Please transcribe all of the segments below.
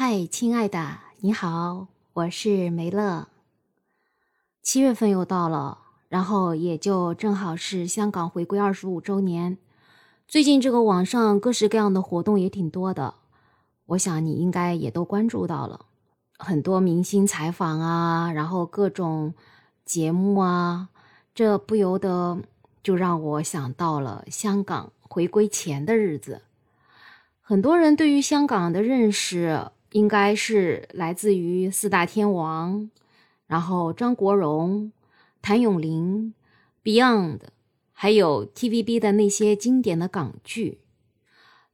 嗨，亲爱的，你好，我是梅乐。七月份又到了，然后也就正好是香港回归二十五周年。最近这个网上各式各样的活动也挺多的，我想你应该也都关注到了，很多明星采访啊，然后各种节目啊，这不由得就让我想到了香港回归前的日子。很多人对于香港的认识。应该是来自于四大天王，然后张国荣、谭咏麟、Beyond，还有 TVB 的那些经典的港剧。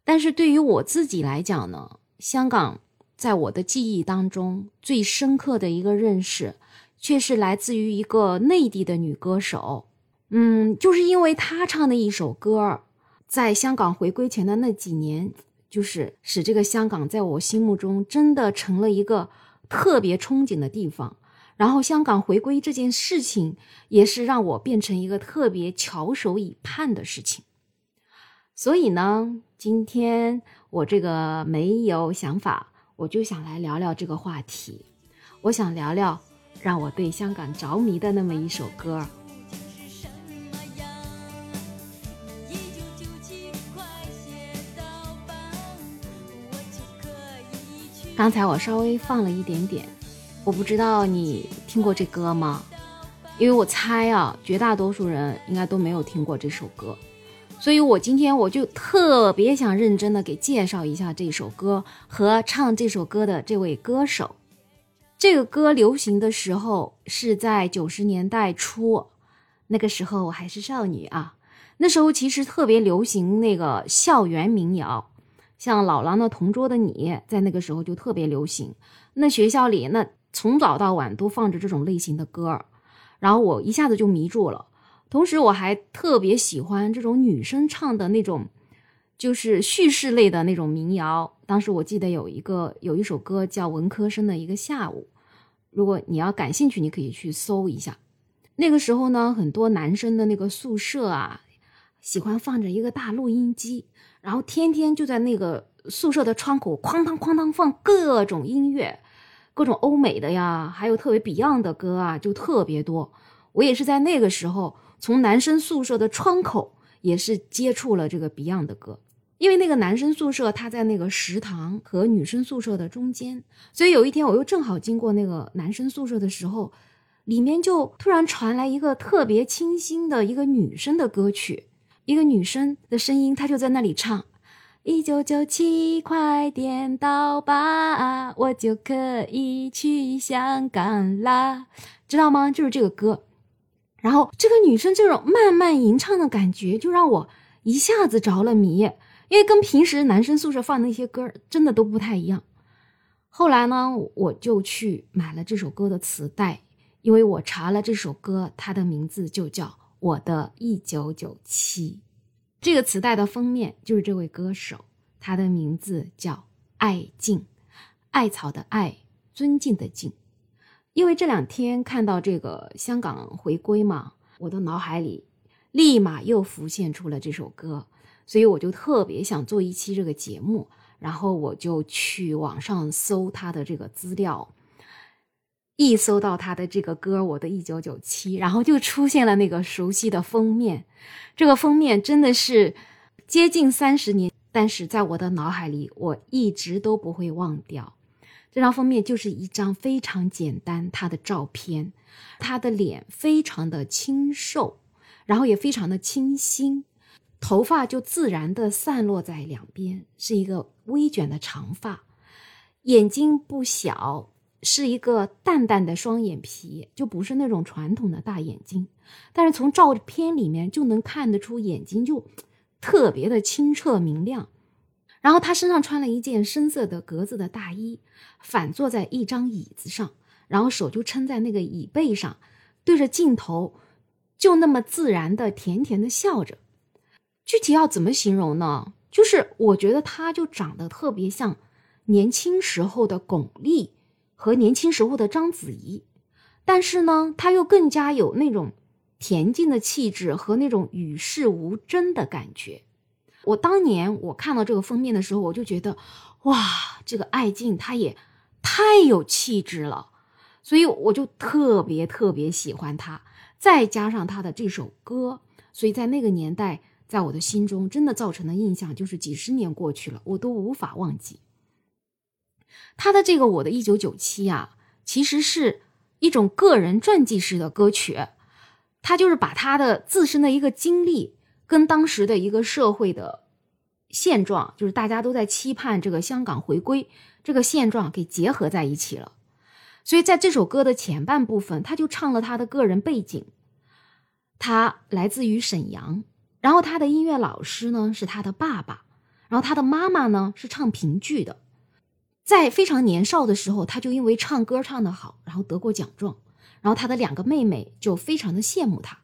但是对于我自己来讲呢，香港在我的记忆当中最深刻的一个认识，却是来自于一个内地的女歌手。嗯，就是因为她唱的一首歌，在香港回归前的那几年。就是使这个香港在我心目中真的成了一个特别憧憬的地方，然后香港回归这件事情也是让我变成一个特别翘首以盼的事情。所以呢，今天我这个没有想法，我就想来聊聊这个话题。我想聊聊让我对香港着迷的那么一首歌。刚才我稍微放了一点点，我不知道你听过这歌吗？因为我猜啊，绝大多数人应该都没有听过这首歌，所以我今天我就特别想认真的给介绍一下这首歌和唱这首歌的这位歌手。这个歌流行的时候是在九十年代初，那个时候我还是少女啊，那时候其实特别流行那个校园民谣。像老狼的同桌的你，在那个时候就特别流行。那学校里，那从早到晚都放着这种类型的歌，然后我一下子就迷住了。同时，我还特别喜欢这种女生唱的那种，就是叙事类的那种民谣。当时我记得有一个有一首歌叫文科生的一个下午，如果你要感兴趣，你可以去搜一下。那个时候呢，很多男生的那个宿舍啊，喜欢放着一个大录音机。然后天天就在那个宿舍的窗口哐当哐当放各种音乐，各种欧美的呀，还有特别 Beyond 的歌啊，就特别多。我也是在那个时候从男生宿舍的窗口也是接触了这个 Beyond 的歌，因为那个男生宿舍他在那个食堂和女生宿舍的中间，所以有一天我又正好经过那个男生宿舍的时候，里面就突然传来一个特别清新的一个女生的歌曲。一个女生的声音，她就在那里唱：“一九九七，快点到吧，我就可以去香港啦，知道吗？”就是这个歌。然后这个女生这种慢慢吟唱的感觉，就让我一下子着了迷，因为跟平时男生宿舍放的那些歌真的都不太一样。后来呢，我就去买了这首歌的磁带，因为我查了这首歌，它的名字就叫。我的一九九七，这个磁带的封面就是这位歌手，他的名字叫艾敬，艾草的艾，尊敬的敬。因为这两天看到这个香港回归嘛，我的脑海里立马又浮现出了这首歌，所以我就特别想做一期这个节目，然后我就去网上搜他的这个资料。一搜到他的这个歌《我的一九九七》，然后就出现了那个熟悉的封面。这个封面真的是接近三十年，但是在我的脑海里，我一直都不会忘掉。这张封面就是一张非常简单他的照片，他的脸非常的清瘦，然后也非常的清新，头发就自然的散落在两边，是一个微卷的长发，眼睛不小。是一个淡淡的双眼皮，就不是那种传统的大眼睛，但是从照片里面就能看得出眼睛就特别的清澈明亮。然后他身上穿了一件深色的格子的大衣，反坐在一张椅子上，然后手就撑在那个椅背上，对着镜头，就那么自然的甜甜的笑着。具体要怎么形容呢？就是我觉得他就长得特别像年轻时候的巩俐。和年轻时候的章子怡，但是呢，她又更加有那种恬静的气质和那种与世无争的感觉。我当年我看到这个封面的时候，我就觉得，哇，这个艾静她也太有气质了，所以我就特别特别喜欢她。再加上她的这首歌，所以在那个年代，在我的心中真的造成的印象就是几十年过去了，我都无法忘记。他的这个《我的一九九七》啊，其实是一种个人传记式的歌曲，他就是把他的自身的一个经历跟当时的一个社会的。现状就是大家都在期盼这个香港回归，这个现状给结合在一起了。所以在这首歌的前半部分，他就唱了他的个人背景，他来自于沈阳，然后他的音乐老师呢是他的爸爸，然后他的妈妈呢是唱评剧的。在非常年少的时候，他就因为唱歌唱得好，然后得过奖状，然后他的两个妹妹就非常的羡慕他。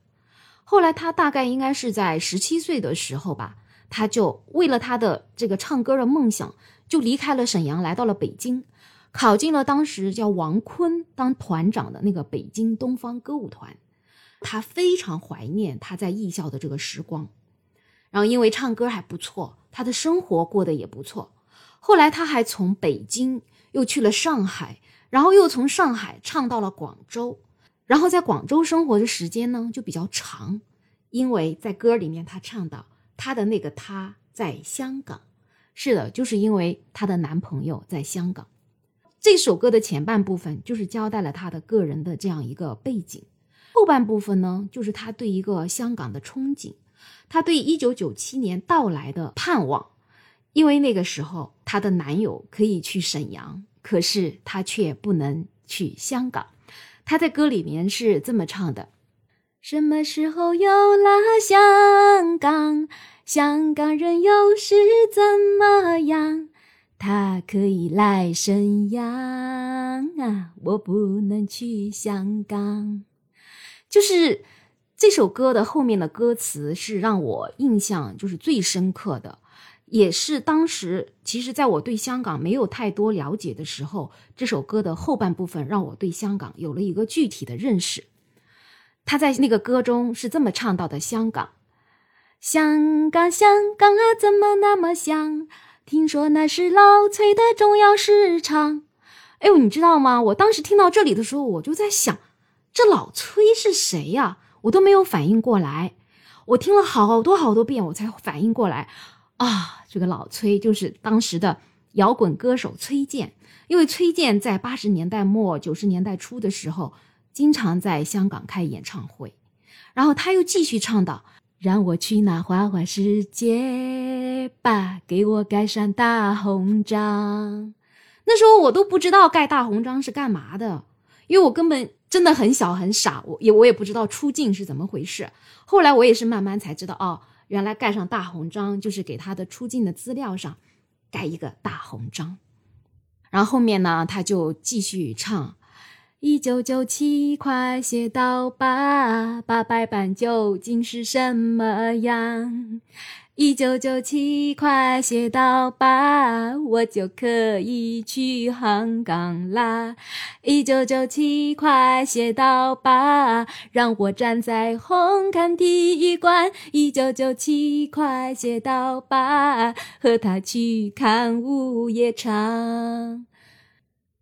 后来他大概应该是在十七岁的时候吧。他就为了他的这个唱歌的梦想，就离开了沈阳，来到了北京，考进了当时叫王坤当团长的那个北京东方歌舞团。他非常怀念他在艺校的这个时光，然后因为唱歌还不错，他的生活过得也不错。后来他还从北京又去了上海，然后又从上海唱到了广州，然后在广州生活的时间呢就比较长，因为在歌里面他唱到。她的那个他在香港，是的，就是因为她的男朋友在香港。这首歌的前半部分就是交代了她的个人的这样一个背景，后半部分呢，就是她对一个香港的憧憬，她对一九九七年到来的盼望。因为那个时候她的男友可以去沈阳，可是她却不能去香港。她在歌里面是这么唱的。什么时候有了香港？香港人又是怎么样？他可以来沈阳啊，我不能去香港。就是这首歌的后面的歌词是让我印象就是最深刻的，也是当时其实在我对香港没有太多了解的时候，这首歌的后半部分让我对香港有了一个具体的认识。他在那个歌中是这么唱到的：“香港，香港，香港啊，怎么那么香？听说那是老崔的重要市场。”哎呦，你知道吗？我当时听到这里的时候，我就在想，这老崔是谁呀？我都没有反应过来。我听了好多好多遍，我才反应过来啊，这个老崔就是当时的摇滚歌手崔健。因为崔健在八十年代末九十年代初的时候。经常在香港开演唱会，然后他又继续唱道：“让我去那花花世界吧，给我盖上大红章。”那时候我都不知道盖大红章是干嘛的，因为我根本真的很小很傻，我也我也不知道出镜是怎么回事。后来我也是慢慢才知道，哦，原来盖上大红章就是给他的出镜的资料上盖一个大红章。然后后面呢，他就继续唱。一九九七，快写到吧！八百版究竟是什么样？一九九七，快写到吧，我就可以去香港啦！一九九七，快写到吧，让我站在红磡体育馆。一九九七，快写到吧，和他去看午夜场。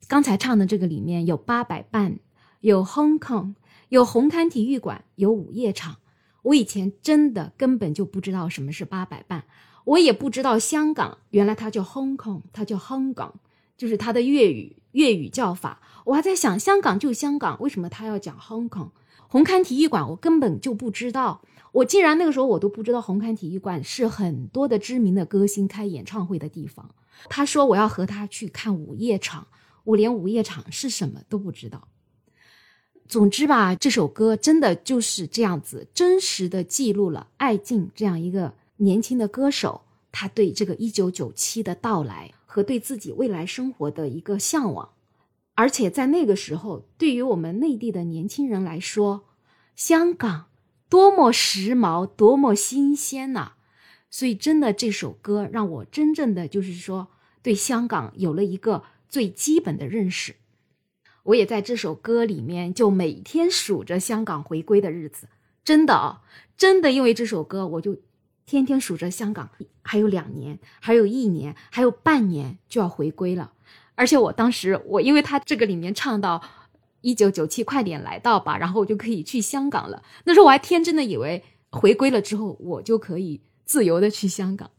刚才唱的这个里面有八百伴，有 Hong Kong，有红磡体育馆，有午夜场。我以前真的根本就不知道什么是八百伴，我也不知道香港原来它叫 Hong Kong，它叫 Hong Kong，就是它的粤语粤语叫法。我还在想，香港就香港，为什么他要讲 Hong Kong？红磡体育馆我根本就不知道，我竟然那个时候我都不知道红磡体育馆是很多的知名的歌星开演唱会的地方。他说我要和他去看午夜场。我连午夜场是什么都不知道。总之吧，这首歌真的就是这样子，真实的记录了艾静这样一个年轻的歌手，他对这个一九九七的到来和对自己未来生活的一个向往。而且在那个时候，对于我们内地的年轻人来说，香港多么时髦，多么新鲜呐！所以，真的这首歌让我真正的就是说，对香港有了一个。最基本的认识，我也在这首歌里面就每天数着香港回归的日子，真的啊，真的，因为这首歌，我就天天数着香港还有两年，还有一年，还有半年就要回归了。而且我当时，我因为他这个里面唱到一九九七快点来到吧，然后我就可以去香港了。那时候我还天真的以为回归了之后，我就可以自由的去香港。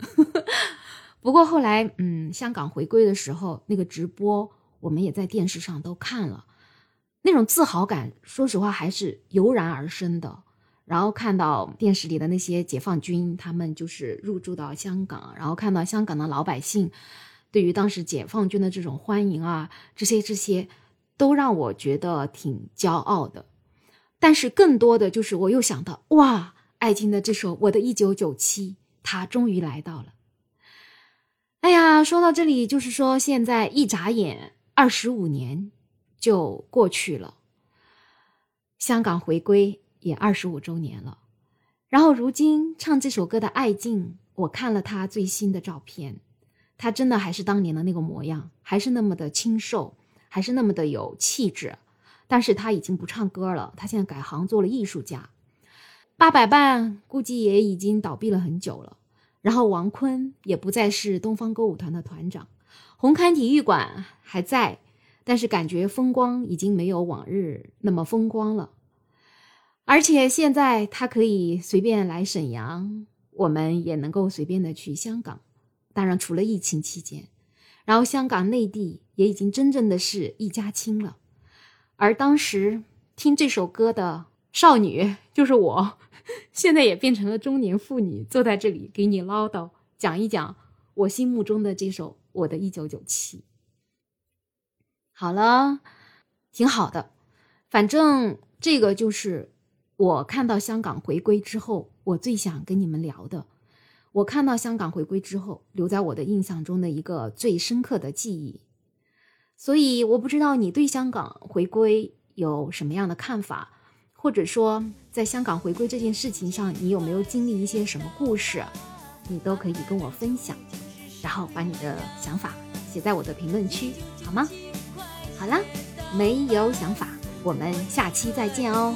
不过后来，嗯，香港回归的时候，那个直播我们也在电视上都看了，那种自豪感，说实话还是油然而生的。然后看到电视里的那些解放军，他们就是入驻到香港，然后看到香港的老百姓对于当时解放军的这种欢迎啊，这些这些都让我觉得挺骄傲的。但是更多的就是我又想到，哇，艾青的这首《我的一九九七》，他终于来到了。哎呀，说到这里，就是说现在一眨眼，二十五年就过去了，香港回归。也二十五周年了，然后如今唱这首歌的艾静，我看了她最新的照片，她真的还是当年的那个模样，还是那么的清瘦，还是那么的有气质。但是她已经不唱歌了，她现在改行做了艺术家。八佰伴估计也已经倒闭了很久了，然后王坤也不再是东方歌舞团的团长，红磡体育馆还在，但是感觉风光已经没有往日那么风光了。而且现在他可以随便来沈阳，我们也能够随便的去香港。当然，除了疫情期间，然后香港内地也已经真正的是一家亲了。而当时听这首歌的少女就是我，现在也变成了中年妇女，坐在这里给你唠叨，讲一讲我心目中的这首《我的一九九七》。好了，挺好的，反正这个就是。我看到香港回归之后，我最想跟你们聊的，我看到香港回归之后，留在我的印象中的一个最深刻的记忆。所以我不知道你对香港回归有什么样的看法，或者说在香港回归这件事情上，你有没有经历一些什么故事，你都可以跟我分享，然后把你的想法写在我的评论区，好吗？好啦，没有想法，我们下期再见哦。